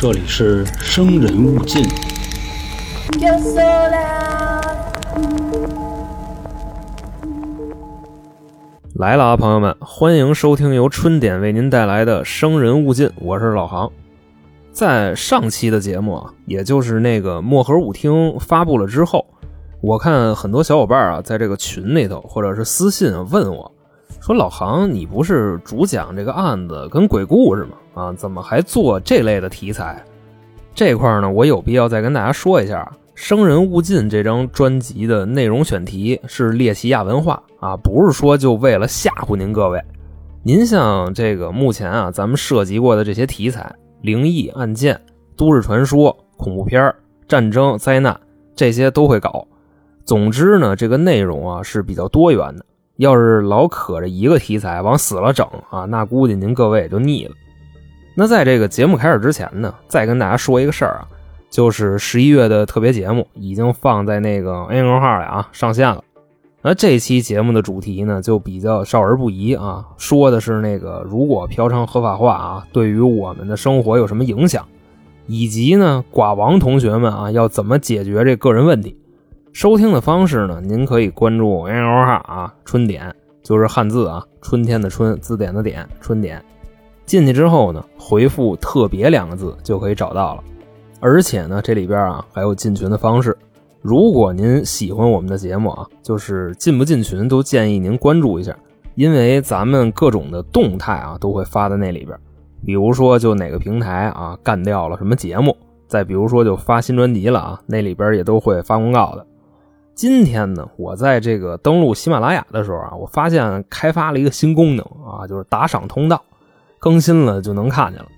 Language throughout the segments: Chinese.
这里是生人勿近。来了啊，朋友们，欢迎收听由春点为您带来的《生人勿近》，我是老航。在上期的节目啊，也就是那个漠河舞厅发布了之后，我看很多小伙伴啊，在这个群里头或者是私信问我，说老航，你不是主讲这个案子跟鬼故事吗？啊，怎么还做这类的题材？这块呢，我有必要再跟大家说一下，《生人勿近》这张专辑的内容选题是猎奇亚文化啊，不是说就为了吓唬您各位。您像这个目前啊，咱们涉及过的这些题材，灵异案件、都市传说、恐怖片、战争、灾难，这些都会搞。总之呢，这个内容啊是比较多元的。要是老可着一个题材往死了整啊，那估计您各位也就腻了。那在这个节目开始之前呢，再跟大家说一个事儿啊，就是十一月的特别节目已经放在那个 A 公号里啊上线了。那这期节目的主题呢，就比较少儿不宜啊，说的是那个如果嫖娼合法化啊，对于我们的生活有什么影响，以及呢寡王同学们啊要怎么解决这个人问题。收听的方式呢，您可以关注 A 公号啊，春点就是汉字啊，春天的春，字典的典，春点。进去之后呢，回复“特别”两个字就可以找到了。而且呢，这里边啊还有进群的方式。如果您喜欢我们的节目啊，就是进不进群都建议您关注一下，因为咱们各种的动态啊都会发在那里边。比如说，就哪个平台啊干掉了什么节目，再比如说就发新专辑了啊，那里边也都会发公告的。今天呢，我在这个登录喜马拉雅的时候啊，我发现开发了一个新功能啊，就是打赏通道。更新了就能看见了，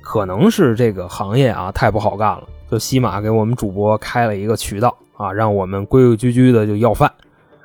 可能是这个行业啊太不好干了，就西马给我们主播开了一个渠道啊，让我们规规矩矩的就要饭，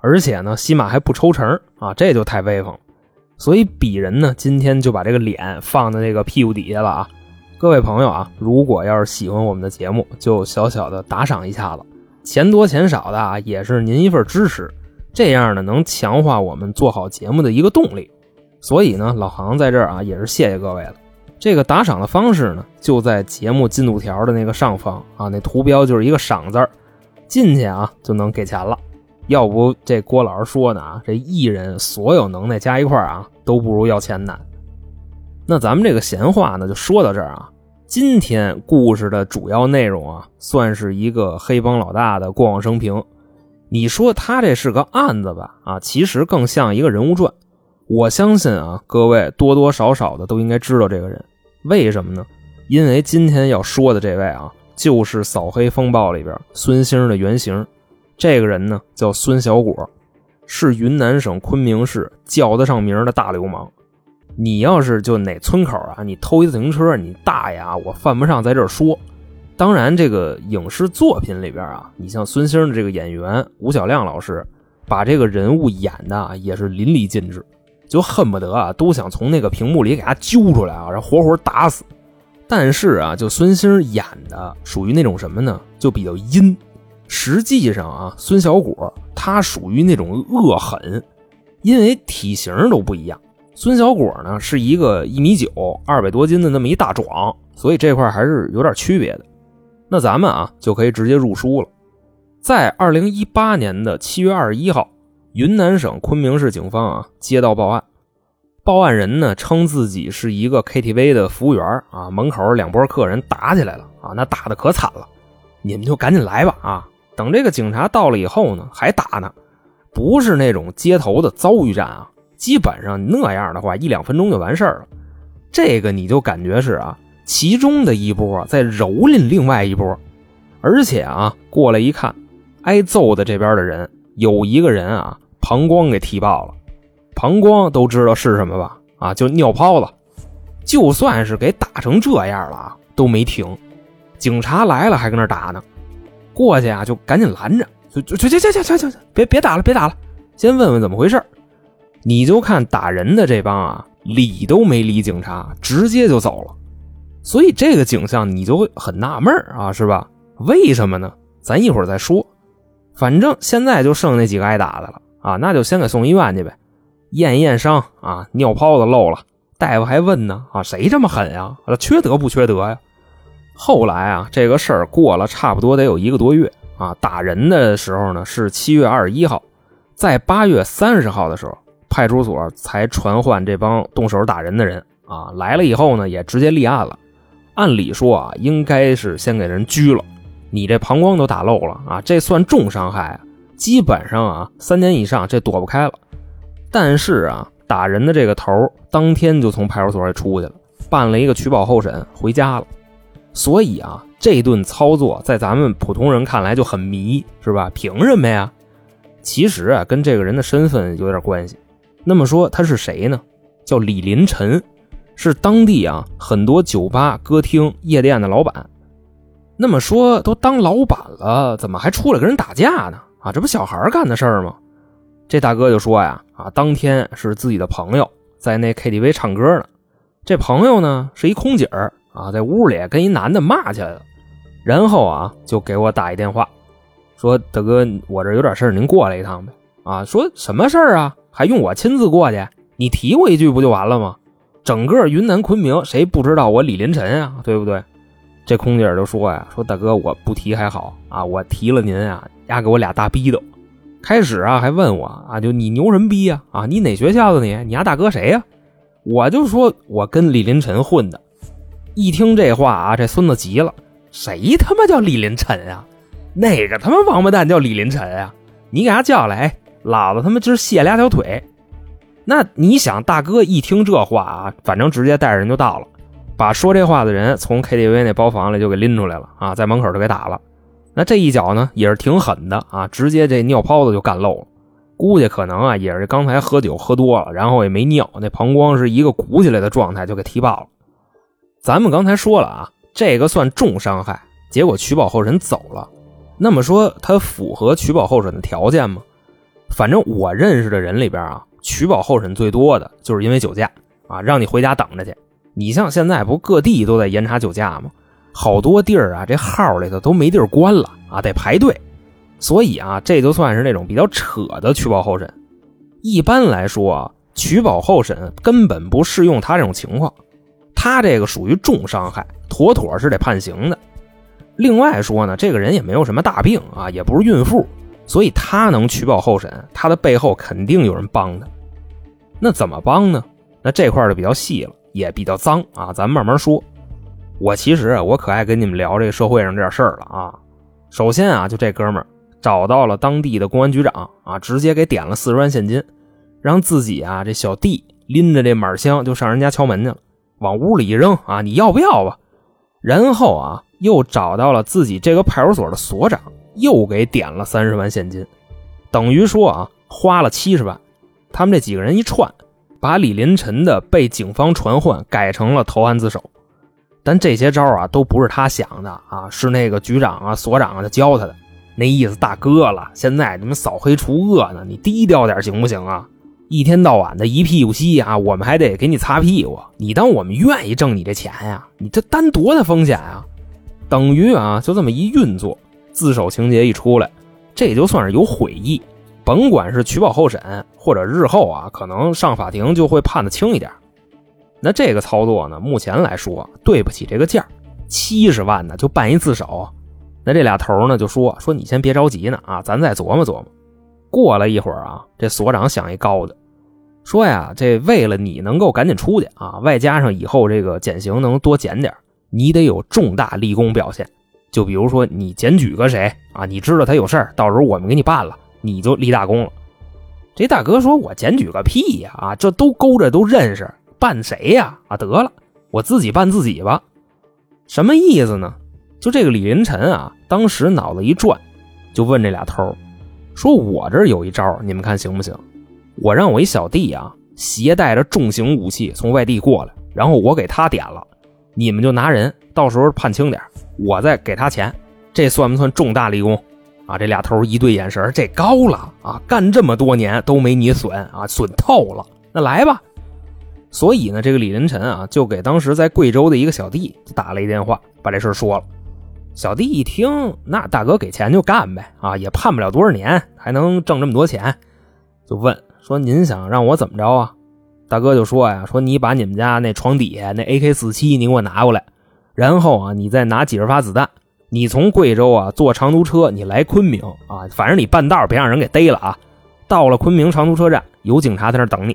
而且呢，西马还不抽成啊，这就太威风了。所以鄙人呢，今天就把这个脸放在那个屁股底下了啊。各位朋友啊，如果要是喜欢我们的节目，就小小的打赏一下子，钱多钱少的啊，也是您一份支持，这样呢能强化我们做好节目的一个动力。所以呢，老杭在这儿啊，也是谢谢各位了。这个打赏的方式呢，就在节目进度条的那个上方啊，那图标就是一个赏字儿，进去啊就能给钱了。要不这郭老师说呢啊，这艺人所有能耐加一块啊，都不如要钱难。那咱们这个闲话呢，就说到这儿啊。今天故事的主要内容啊，算是一个黑帮老大的过往生平。你说他这是个案子吧？啊，其实更像一个人物传。我相信啊，各位多多少少的都应该知道这个人，为什么呢？因为今天要说的这位啊，就是《扫黑风暴》里边孙兴的原型。这个人呢，叫孙小果，是云南省昆明市叫得上名的大流氓。你要是就哪村口啊，你偷一自行车，你大爷啊，我犯不上在这儿说。当然，这个影视作品里边啊，你像孙兴的这个演员吴晓亮老师，把这个人物演的也是淋漓尽致。就恨不得啊，都想从那个屏幕里给他揪出来啊，然后活活打死。但是啊，就孙兴演的属于那种什么呢？就比较阴。实际上啊，孙小果他属于那种恶狠，因为体型都不一样。孙小果呢是一个一米九、二百多斤的那么一大壮，所以这块还是有点区别的。那咱们啊就可以直接入书了。在二零一八年的七月二十一号。云南省昆明市警方啊接到报案，报案人呢称自己是一个 KTV 的服务员啊，门口两拨客人打起来了啊，那打的可惨了，你们就赶紧来吧啊！等这个警察到了以后呢，还打呢，不是那种街头的遭遇战啊，基本上那样的话一两分钟就完事儿了。这个你就感觉是啊，其中的一波在蹂躏另外一波，而且啊过来一看，挨揍的这边的人有一个人啊。膀胱给踢爆了，膀胱都知道是什么吧？啊，就尿泡子。就算是给打成这样了啊，都没停。警察来了还跟那打呢，过去啊就赶紧拦着，就就就就就就就，别别打了，别打了，先问问怎么回事。你就看打人的这帮啊，理都没理警察，直接就走了。所以这个景象你就会很纳闷啊，是吧？为什么呢？咱一会儿再说。反正现在就剩那几个挨打的了。啊，那就先给送医院去呗，验一验伤啊，尿泡子漏了，大夫还问呢啊，谁这么狠呀？缺德不缺德呀？后来啊，这个事儿过了差不多得有一个多月啊。打人的时候呢是七月二十一号，在八月三十号的时候，派出所才传唤这帮动手打人的人啊来了以后呢，也直接立案了。按理说啊，应该是先给人拘了，你这膀胱都打漏了啊，这算重伤害啊，基本上啊三年以上这躲不开了。但是啊，打人的这个头当天就从派出所里出去了，办了一个取保候审，回家了。所以啊，这顿操作在咱们普通人看来就很迷，是吧？凭什么呀？其实啊，跟这个人的身份有点关系。那么说他是谁呢？叫李林晨，是当地啊很多酒吧、歌厅、夜店的老板。那么说都当老板了，怎么还出来跟人打架呢？啊，这不小孩干的事儿吗？这大哥就说呀，啊，当天是自己的朋友在那 KTV 唱歌呢，这朋友呢是一空姐。啊，在屋里跟一男的骂起来了，然后啊，就给我打一电话，说大哥，我这有点事您过来一趟呗。啊，说什么事儿啊？还用我亲自过去？你提我一句不就完了吗？整个云南昆明，谁不知道我李林晨啊？对不对？这空姐就说呀，说大哥，我不提还好啊，我提了您啊，丫给我俩大逼斗。开始啊，还问我啊，就你牛什么逼呀？啊，你哪学校的你？你丫大哥谁呀？我就说我跟李林晨混的。一听这话啊，这孙子急了，谁他妈叫李林晨啊？哪个他妈王八蛋叫李林晨啊？你给他叫来，老子他妈就是卸俩条腿。那你想，大哥一听这话啊，反正直接带着人就到了，把说这话的人从 KTV 那包房里就给拎出来了啊，在门口就给打了。那这一脚呢，也是挺狠的啊，直接这尿泡子就干漏了。估计可能啊，也是刚才喝酒喝多了，然后也没尿，那膀胱是一个鼓起来的状态，就给踢爆了。咱们刚才说了啊，这个算重伤害，结果取保候审走了。那么说他符合取保候审的条件吗？反正我认识的人里边啊，取保候审最多的就是因为酒驾啊，让你回家等着去。你像现在不各地都在严查酒驾吗？好多地儿啊，这号里头都没地儿关了啊，得排队。所以啊，这就算是那种比较扯的取保候审。一般来说啊，取保候审根本不适用他这种情况。他这个属于重伤害，妥妥是得判刑的。另外说呢，这个人也没有什么大病啊，也不是孕妇，所以他能取保候审，他的背后肯定有人帮他。那怎么帮呢？那这块就比较细了，也比较脏啊，咱慢慢说。我其实，我可爱跟你们聊这个社会上这点事儿了啊。首先啊，就这哥们儿找到了当地的公安局长啊，直接给点了四十万现金，让自己啊这小弟拎着这满箱就上人家敲门去了。往屋里一扔啊，你要不要吧？然后啊，又找到了自己这个派出所的所长，又给点了三十万现金，等于说啊，花了七十万。他们这几个人一串，把李林晨的被警方传唤改成了投案自首。但这些招啊，都不是他想的啊，是那个局长啊、所长啊他教他的。那意思，大哥了，现在你们扫黑除恶呢，你低调点行不行啊？一天到晚的一屁股稀啊，我们还得给你擦屁股。你当我们愿意挣你这钱呀？你这担多大风险啊？等于啊，就这么一运作，自首情节一出来，这就算是有悔意。甭管是取保候审，或者日后啊，可能上法庭就会判的轻一点。那这个操作呢，目前来说对不起这个价七十万呢就办一自首。那这俩头呢就说说你先别着急呢啊，咱再琢磨琢磨。过了一会儿啊，这所长想一高的，说呀，这为了你能够赶紧出去啊，外加上以后这个减刑能多减点，你得有重大立功表现。就比如说你检举个谁啊，你知道他有事儿，到时候我们给你办了，你就立大功了。这大哥说：“我检举个屁呀！啊，这都勾着都认识，办谁呀？啊，得了，我自己办自己吧。什么意思呢？就这个李林晨啊，当时脑子一转，就问这俩头。”说：“我这有一招，你们看行不行？我让我一小弟啊，携带着重型武器从外地过来，然后我给他点了，你们就拿人，到时候判轻点，我再给他钱，这算不算重大立功？啊！这俩头一对眼神，这高了啊！干这么多年都没你损啊，损透了。那来吧。所以呢，这个李林臣啊，就给当时在贵州的一个小弟打了一电话，把这事说了。”小弟一听，那大哥给钱就干呗，啊，也判不了多少年，还能挣这么多钱，就问说：“您想让我怎么着啊？”大哥就说呀：“说你把你们家那床底下那 AK 四七你给我拿过来，然后啊，你再拿几十发子弹，你从贵州啊坐长途车，你来昆明啊，反正你半道别让人给逮了啊。到了昆明长途车站，有警察在那等你。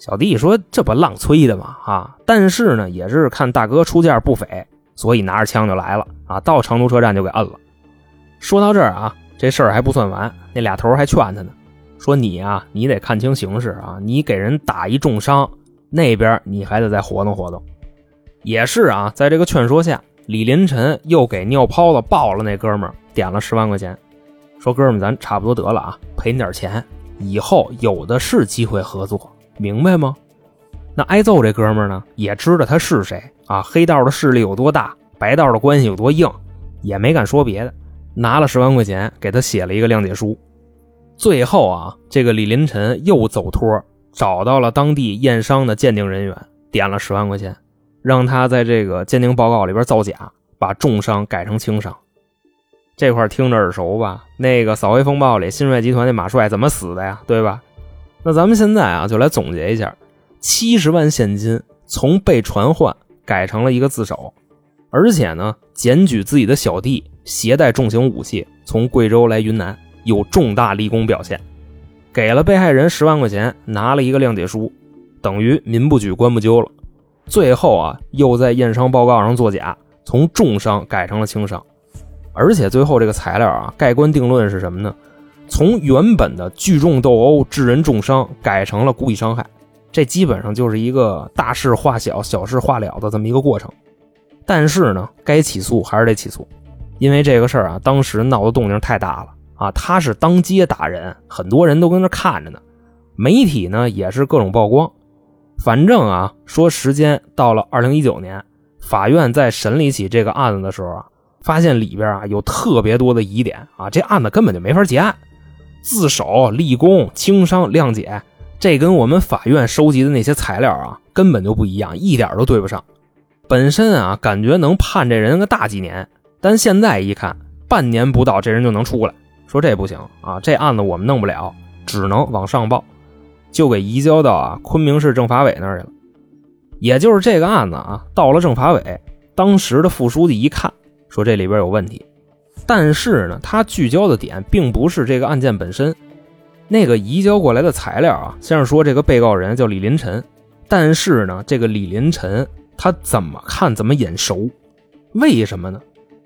小弟说这不浪催的吗？啊，但是呢，也是看大哥出价不菲，所以拿着枪就来了啊。到长途车站就给摁了。说到这儿啊，这事儿还不算完，那俩头还劝他呢，说你啊，你得看清形势啊，你给人打一重伤，那边你还得再活动活动。也是啊，在这个劝说下，李林晨又给尿泡子爆了那哥们儿点了十万块钱，说哥们儿咱差不多得了啊，赔你点钱，以后有的是机会合作。明白吗？那挨揍这哥们呢，也知道他是谁啊，黑道的势力有多大，白道的关系有多硬，也没敢说别的，拿了十万块钱给他写了一个谅解书。最后啊，这个李林晨又走托，找到了当地验伤的鉴定人员，点了十万块钱，让他在这个鉴定报告里边造假，把重伤改成轻伤。这块听着耳熟吧？那个扫黑风暴里，新帅集团那马帅怎么死的呀？对吧？那咱们现在啊，就来总结一下：七十万现金从被传唤改成了一个自首，而且呢，检举自己的小弟携带重型武器从贵州来云南，有重大立功表现，给了被害人十万块钱，拿了一个谅解书，等于民不举，官不究了。最后啊，又在验伤报告上作假，从重伤改成了轻伤，而且最后这个材料啊，盖棺定论是什么呢？从原本的聚众斗殴致人重伤改成了故意伤害，这基本上就是一个大事化小、小事化了的这么一个过程。但是呢，该起诉还是得起诉，因为这个事儿啊，当时闹的动静太大了啊。他是当街打人，很多人都跟那看着呢，媒体呢也是各种曝光。反正啊，说时间到了二零一九年，法院在审理起这个案子的时候啊，发现里边啊有特别多的疑点啊，这案子根本就没法结案。自首、立功、轻伤、谅解，这跟我们法院收集的那些材料啊，根本就不一样，一点都对不上。本身啊，感觉能判这人个大几年，但现在一看，半年不到这人就能出来，说这不行啊，这案子我们弄不了，只能往上报，就给移交到啊昆明市政法委那儿去了。也就是这个案子啊，到了政法委，当时的副书记一看，说这里边有问题。但是呢，他聚焦的点并不是这个案件本身，那个移交过来的材料啊，先是说这个被告人叫李林晨，但是呢，这个李林晨他怎么看怎么眼熟，为什么呢？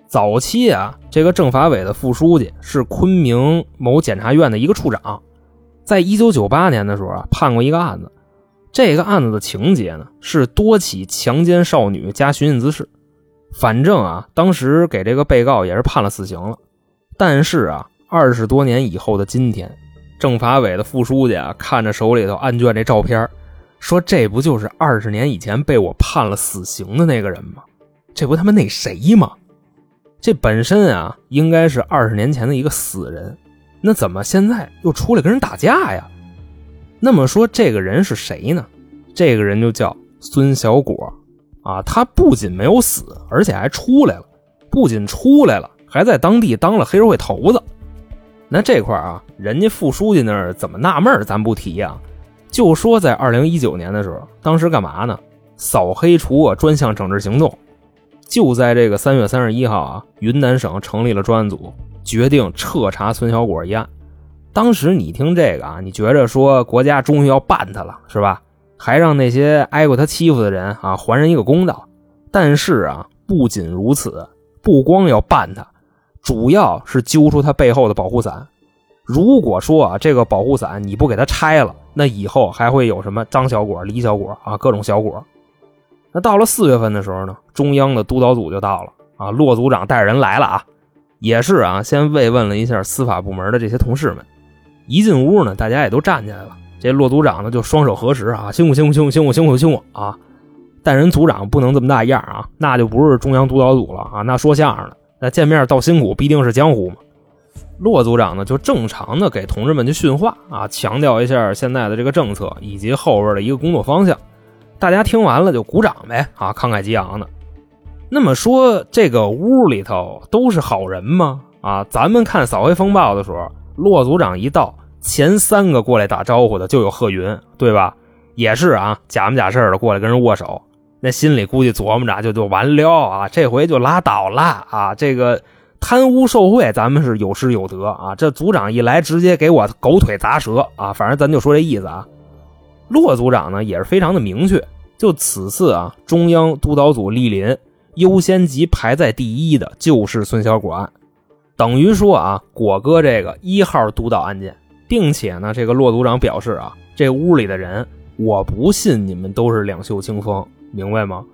早期啊，这个政法委的副书记是昆明某检察院的一个处长，在一九九八年的时候啊，判过一个案子，这个案子的情节呢是多起强奸少女加寻衅滋事。反正啊，当时给这个被告也是判了死刑了。但是啊，二十多年以后的今天，政法委的副书记啊，看着手里头案卷这照片，说：“这不就是二十年以前被我判了死刑的那个人吗？这不他妈那谁吗？这本身啊，应该是二十年前的一个死人，那怎么现在又出来跟人打架呀？那么说这个人是谁呢？这个人就叫孙小果。”啊，他不仅没有死，而且还出来了。不仅出来了，还在当地当了黑社会头子。那这块啊，人家副书记那儿怎么纳闷咱不提呀。就说在二零一九年的时候，当时干嘛呢？扫黑除恶专项整治行动。就在这个三月三十一号啊，云南省成立了专案组，决定彻查孙小果一案。当时你听这个啊，你觉着说国家终于要办他了，是吧？还让那些挨过他欺负的人啊还人一个公道，但是啊，不仅如此，不光要办他，主要是揪出他背后的保护伞。如果说啊，这个保护伞你不给他拆了，那以后还会有什么张小果、李小果啊，各种小果。那到了四月份的时候呢，中央的督导组就到了啊，骆组长带着人来了啊，也是啊，先慰问了一下司法部门的这些同事们。一进屋呢，大家也都站起来了。这骆组长呢，就双手合十啊，辛苦辛苦辛苦辛苦辛苦辛苦啊！但人组长不能这么大样啊，那就不是中央督导组了啊，那说相声的，那见面道辛苦，必定是江湖嘛。骆组长呢，就正常的给同志们去训话啊，强调一下现在的这个政策以及后边的一个工作方向。大家听完了就鼓掌呗啊，慷慨激昂的。那么说，这个屋里头都是好人吗？啊，咱们看扫黑风暴的时候，骆组长一到。前三个过来打招呼的就有贺云，对吧？也是啊，假模假式的过来跟人握手。那心里估计琢磨着就就完了啊，这回就拉倒了啊！这个贪污受贿，咱们是有失有得啊。这组长一来，直接给我狗腿砸舌啊！反正咱就说这意思啊。骆组长呢也是非常的明确，就此次啊，中央督导组莅临，优先级排在第一的就是孙小果案，等于说啊，果哥这个一号督导案件，并且呢，这个骆组长表示啊，这屋里的人，我不信你们都是两袖清风。明白吗？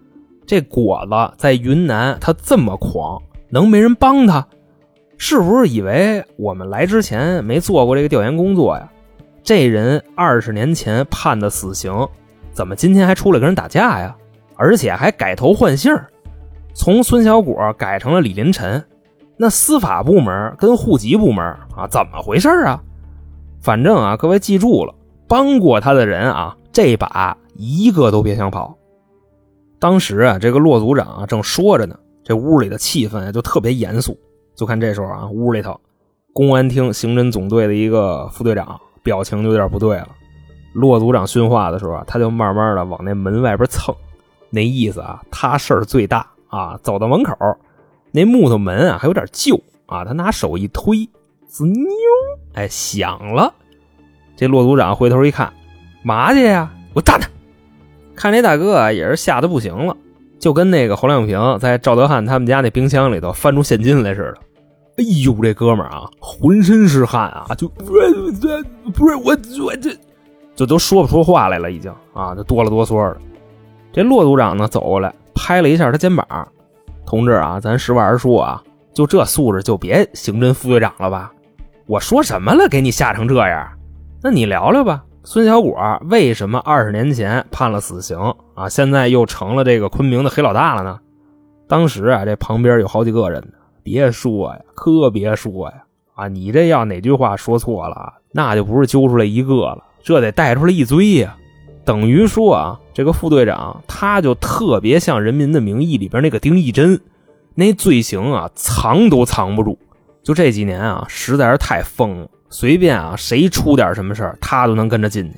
这果子在云南，他这么狂，能没人帮他？是不是以为我们来之前没做过这个调研工作呀？这人二十年前判的死刑，怎么今天还出来跟人打架呀？而且还改头换姓从孙小果改成了李林晨。那司法部门跟户籍部门啊，怎么回事啊？反正啊，各位记住了，帮过他的人啊，这把一个都别想跑。当时啊，这个骆组长啊正说着呢，这屋里的气氛就特别严肃。就看这时候啊，屋里头，公安厅刑侦总队的一个副队长表情就有点不对了。骆组长训话的时候啊，他就慢慢的往那门外边蹭，那意思啊，他事儿最大啊。走到门口，那木头门啊还有点旧啊，他拿手一推，滋妞，哎，响了。这骆组长回头一看，嘛去呀？我站他！看这大哥啊，也是吓得不行了，就跟那个侯亮平在赵德汉他们家那冰箱里头翻出现金来似的。哎呦，这哥们儿啊，浑身是汗啊，就不是不是我我这就都说不出话来了，已经啊，就哆了哆嗦的。这骆组长呢走过来，拍了一下他肩膀：“同志啊，咱实话实说啊，就这素质就别刑侦副队长了吧？我说什么了，给你吓成这样？那你聊聊吧。”孙小果为什么二十年前判了死刑啊？现在又成了这个昆明的黑老大了呢？当时啊，这旁边有好几个人呢。别说呀，可别说呀！啊，你这要哪句话说错了，那就不是揪出来一个了，这得带出来一堆呀。等于说啊，这个副队长他就特别像《人民的名义》里边那个丁义珍，那罪行啊藏都藏不住。就这几年啊，实在是太疯了。随便啊，谁出点什么事儿，他都能跟着进去。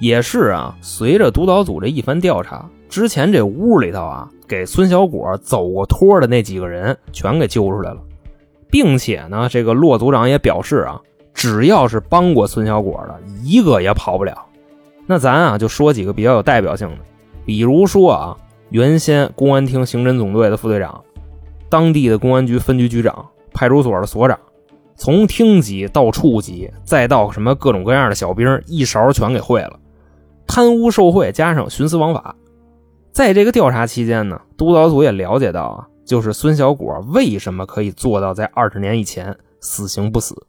也是啊，随着督导组这一番调查，之前这屋里头啊，给孙小果走过托的那几个人全给揪出来了，并且呢，这个骆组长也表示啊，只要是帮过孙小果的，一个也跑不了。那咱啊，就说几个比较有代表性的，比如说啊，原先公安厅刑侦总队的副队长，当地的公安局分局局长，派出所的所长。从厅级到处级，再到什么各种各样的小兵，一勺全给会了。贪污受贿加上徇私枉法，在这个调查期间呢，督导组也了解到啊，就是孙小果为什么可以做到在二十年以前死刑不死？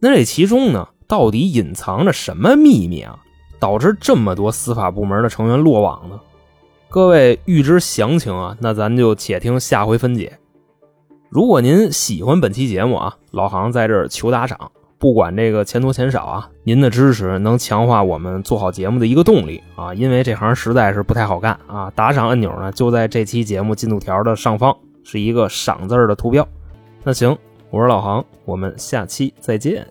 那这其中呢，到底隐藏着什么秘密啊，导致这么多司法部门的成员落网呢？各位欲知详情啊，那咱就且听下回分解。如果您喜欢本期节目啊，老航在这儿求打赏，不管这个钱多钱少啊，您的支持能强化我们做好节目的一个动力啊，因为这行实在是不太好干啊。打赏按钮呢就在这期节目进度条的上方，是一个赏字儿的图标。那行，我是老航，我们下期再见。